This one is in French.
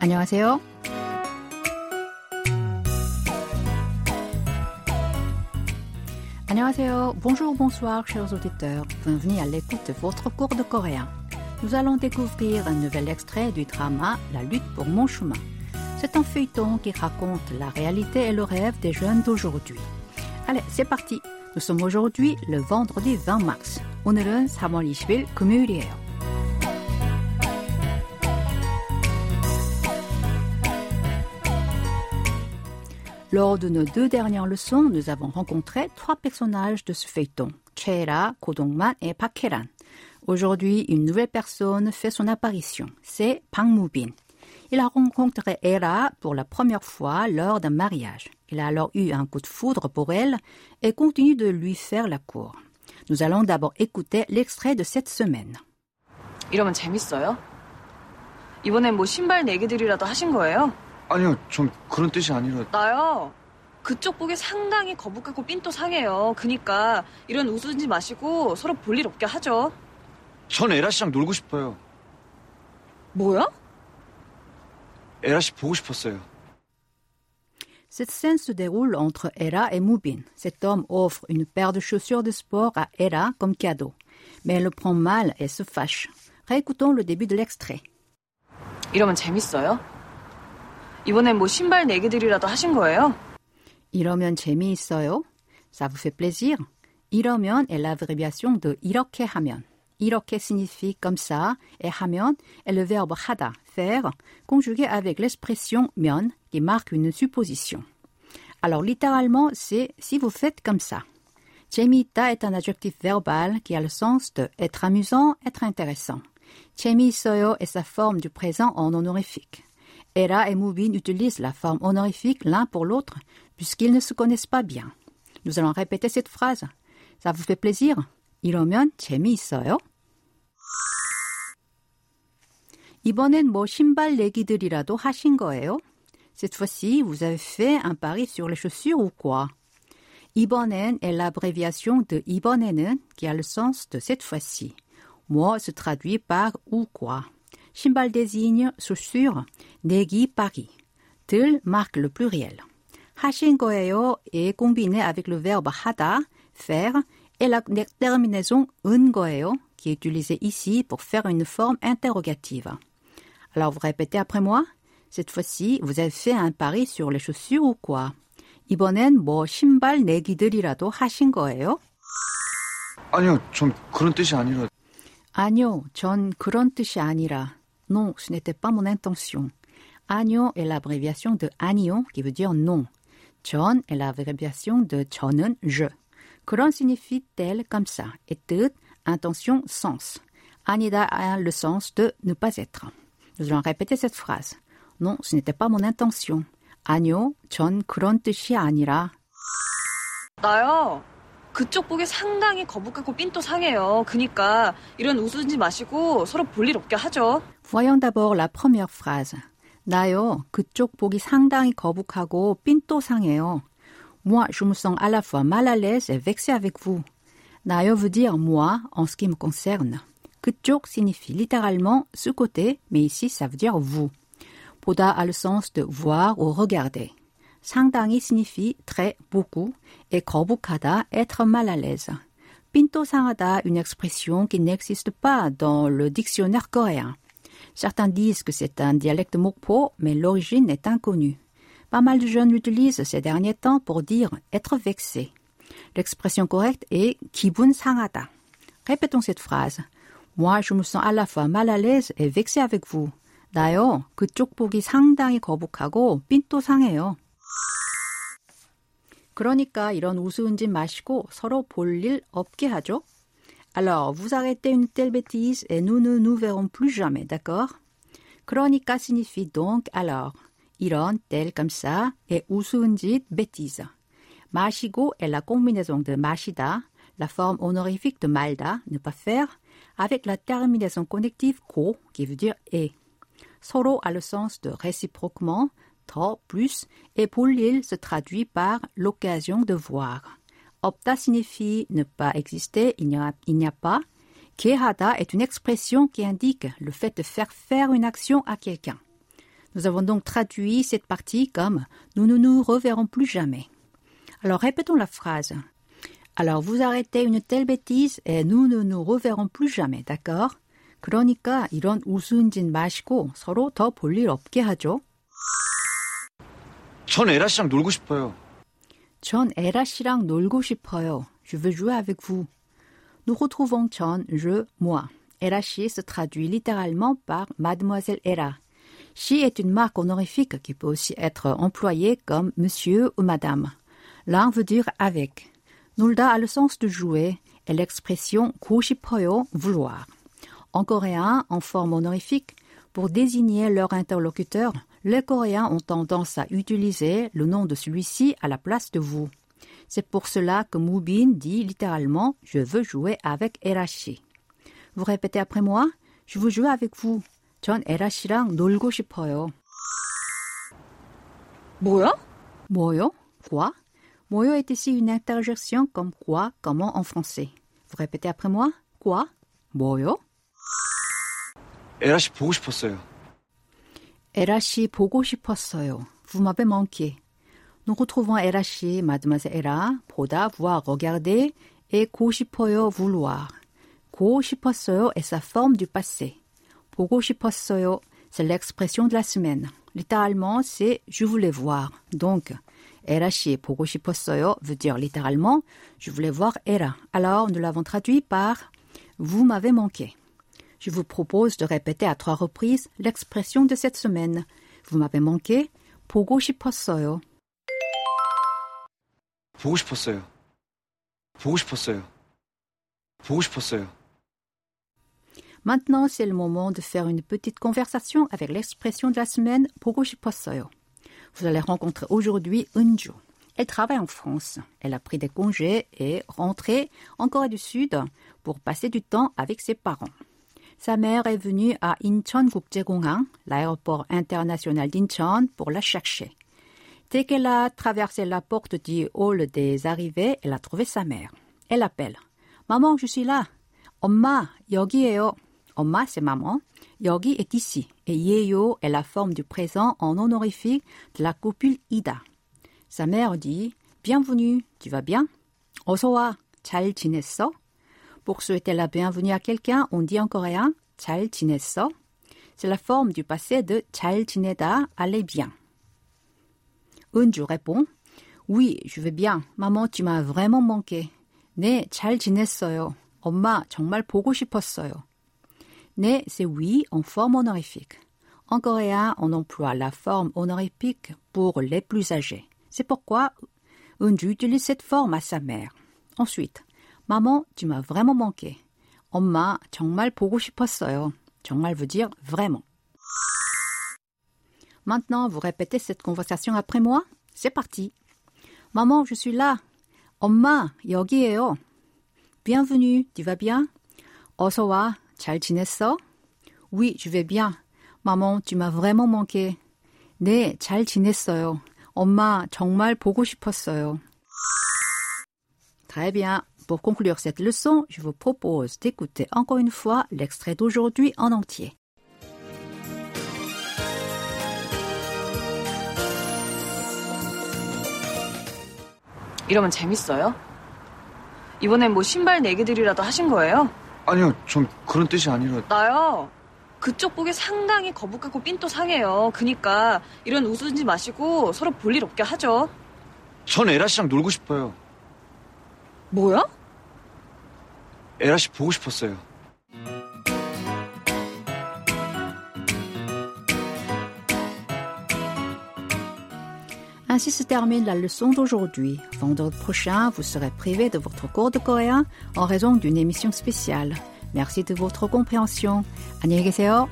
안녕하세요. Annyeonghaseyo. Bonjour, bonsoir, chers auditeurs. Bienvenue à l'écoute de votre cours de coréen. Nous allons découvrir un nouvel extrait du drama La lutte pour mon chemin. C'est un feuilleton qui raconte la réalité et le rêve des jeunes d'aujourd'hui. Allez, c'est parti. Nous sommes aujourd'hui le vendredi 20 mars. 오늘은 3월 20일 금요일이에요. Lors de nos deux dernières leçons, nous avons rencontré trois personnages de ce feuilleton, Chera, Kodongman et Pakeran. Aujourd'hui, une nouvelle personne fait son apparition, c'est Pang Mubin. Il a rencontré Era pour la première fois lors d'un mariage. Il a alors eu un coup de foudre pour elle et continue de lui faire la cour. Nous allons d'abord écouter l'extrait de cette semaine. 이러면 재밌어요? 이번엔 뭐 신발 내기들이라도 하신 거예요? 아니요, 전 그런 뜻이 아니라 나요. 그쪽 보기 상당히 거북하고 삔또 상해요. 그니까 이런 웃으지 마시고 서로 볼 일 없게 하죠. 전 에라 씨랑 놀고 싶어요. 뭐야? 에라 씨 보고 싶었어요. Cette scène se déroule entre Era et Mubin. Cet homme offre une paire de chaussures de sport à Era comme cadeau. Mais elle le prend mal et se fâche. Réécoutons le début de l'extrait. 이러면 재밌어요? 이번엔 뭐 신발 내기들이라도 하신 거예요? 이러면 재미있어요? Ça vous fait plaisir? 이러면 est l'abréviation de 이렇게 하면. 이렇게 signifie comme ça et 하면 est le verbe 하다, faire, conjugué avec l'expression 면 qui marque une supposition. Alors littéralement, c'est si vous faites comme ça. 재미있다 est un adjectif verbal qui a le sens de être amusant, être intéressant. 재미있어요 est sa forme du présent en honorifique. Era et Mubin utilisent la forme honorifique l'un pour l'autre puisqu'ils ne se connaissent pas bien. Nous allons répéter cette phrase. Ça vous fait plaisir? 이러면 재미있어요? 이번엔 뭐 신발 내기들이라도 하신 거예요? Cette fois-ci, vous avez fait un pari sur les chaussures ou quoi? 이번엔 est l'abréviation de 이번에는 qui a le sens de cette fois-ci. Moi se traduit par ou quoi. Shimbal désigne chaussures, 내기 pari. 들 marque le pluriel. 하신 거예요 est combiné avec le verbe 하다, faire, et la terminaison 은 거예요 qui est utilisée ici pour faire une forme interrogative. Alors vous répétez après moi. Cette fois-ci, vous avez fait un pari sur les chaussures ou quoi? 이번엔 뭐 신발 내기들이라도 하신 거예요? 아니요, 전 그런 뜻이 아니라 아니요, 전 그런 뜻이 아니라. Non, ce n'était pas mon intention. 아니요 est l'abréviation de 아니요 qui veut dire non. 전 est l'abréviation de 저는 je. 그런 signifie tel comme ça et 뜻, intention, sens. 아니다 a le sens de ne pas être. Nous allons répéter cette phrase. Non, ce n'était pas mon intention. 아니요, 전 그런 뜻이 아니라. 나요. 그쪽 보기 상당히 거북하고 삔또 상해요. 그니까 이런 웃으지 마시고 서로 볼 일 없게 하죠. Voyons d'abord la première phrase. 나요, 그쪽 보기 상당히 거북하고 삔또상해요. Moi, je me sens à la fois mal à l'aise et vexé avec vous. 나요 veut dire moi en ce qui me concerne. 그쪽 signifie littéralement ce côté, mais ici ça veut dire vous. 보다 a le sens de voir ou regarder. 상당히 signifie très, beaucoup, et 거북하다, être mal à l'aise. 삔또상하다, une expression qui n'existe pas dans le dictionnaire coréen. Certains disent que c'est un dialecte mokpo, mais l'origine est inconnue. Pas mal de jeunes l'utilisent ces derniers temps pour dire être vexé. L'expression correcte est 기분 상하다. Répétons cette phrase. Moi, je me sens à la fois mal à l'aise et vexé avec vous. 나요, 그쪽 보기 상당히 거북하고 삔또 상해요. 그러니까 이런 우스운 짓 마시고 서로 볼 일 없게 하죠. Alors, vous arrêtez une telle bêtise et nous ne nous verrons plus jamais, d'accord? 그러니까 signifie donc alors. 이런, tel, comme ça, et 우스운 짓, bêtise. 마시고 est la combinaison de 마시다, la forme honorifique de 말다, ne pas faire, avec la terminaison connective ko, qui veut dire et. Soro a le sens de réciproquement, 더, plus, et 볼일 se traduit par l'occasion de voir. Opta signifie ne pas exister, il n'y a, il n'y a pas. Kehada est une expression qui indique le fait de faire faire une action à quelqu'un. Nous avons donc traduit cette partie comme nous ne nous reverrons plus jamais. Alors répétons la phrase. Alors vous arrêtez une telle bêtise et nous ne nous reverrons plus jamais, d'accord? 그러니까 이런 우스운진 마시고 서로 더 볼 일 없게 하죠. 전 에라 씨랑 놀고 싶어요. 전 에라 씨랑 놀고 싶어요. Je veux jouer avec vous. Nous retrouvons Chon, je, moi. Era Shi se traduit littéralement par Mademoiselle Era. Shi est une marque honorifique qui peut aussi être employée comme monsieur ou madame. L'un veut dire avec. Nulda a le sens de jouer et l'expression 싶어요, vouloir. En coréen, en forme honorifique, pour désigner leur interlocuteur, les Coréens ont tendance à utiliser le nom de celui-ci à la place de vous. C'est pour cela que Moubin dit littéralement Je veux jouer avec Erashi. Vous répétez après moi Je veux jouer avec vous. 전 에라씨랑 놀고 싶어요. 뭐야? 뭐요? Quoi? 뭐요 est ici une interjection comme quoi, comment en français. Vous répétez après moi Quoi? 뭐요? 에라 씨 보고 싶었어요. 에라씨 보고 싶었어요. Vous m'avez manqué. Nous retrouvons Erashi, mademoiselle Era, 보다, voir, regarder, et 고 싶어요, vouloir. 고 싶었어요 est sa forme du passé. 보고 싶었어요, c'est l'expression de la semaine. Littéralement, c'est je voulais voir. Donc, Erashi 보고 싶었어요 veut dire littéralement je voulais voir Era. Alors, nous l'avons traduit par vous m'avez manqué. Je vous propose de répéter à trois reprises l'expression de cette semaine. Vous m'avez manqué. 보고 싶었어요. 보고 싶었어요. 보고 싶었어요. 보고 싶었어요. Maintenant, c'est le moment de faire une petite conversation avec l'expression de la semaine 보고 싶었어요. Vous allez rencontrer aujourd'hui Unju. Elle travaille en France. Elle a pris des congés et rentré en Corée du Sud pour passer du temps avec ses parents. Sa mère est venue à Incheon-Gukjae-Gonghang, l'aéroport international d'Incheon, pour la chercher. Dès qu'elle a traversé la porte du hall des arrivées, elle a trouvé sa mère. Elle appelle. Maman, je suis là. 엄마, 여기에요. 엄마, c'est maman. 여기 est ici. Et 예요 est la forme du présent en honorifique de la copule ida. Sa mère dit Bienvenue, tu vas bien 어서 와, 잘 지냈어? Pour souhaiter la bienvenue à quelqu'un, on dit en coréen 잘 지냈어? C'est la forme du passé de 잘 지내다, aller bien. 은주 répond Oui, je vais bien. Maman, tu m'as vraiment manqué. 네, 잘 지냈어요. 엄마, 정말 보고 싶었어요. 네, c'est oui en forme honorifique. En coréen, on emploie la forme honorifique pour les plus âgés. C'est pourquoi Unju utilise cette forme à sa mère. Ensuite, Maman, tu m'as vraiment manqué. 엄마, 정말 보고 싶었어요. 정말 veut dire vraiment. Maintenant, vous répétez cette conversation après moi. C'est parti. Maman, je suis là. 엄마, 여기에요. Bienvenue, tu vas bien? 어서 와, 잘 지냈어? Oui, je vais bien. Maman, tu m'as vraiment manqué. 네, 잘 지냈어요. 엄마, 정말 보고 싶었어요. Très bien. Pour conclure cette leçon, je vous propose d'écouter encore une fois l'extrait d'aujourd'hui en entier. 이러면 재밌어요? 이번엔 뭐 신발 내기들이라도 하신 거예요? 아니요, 전 그런 뜻이 아니라 나요. 그쪽 보기 상당히 거북하고 삔또 상해요. 그니까 이런 웃으지 마시고 서로 볼 일 없게 하죠. 전 에라 씨랑 놀고 싶어요. 뭐야? 에라 씨 보고 싶었어요. Ainsi se termine la leçon d'aujourd'hui. Vendredi prochain, vous serez privé de votre cours de coréen en raison d'une émission spéciale. Merci de votre compréhension. 안녕히 계세요.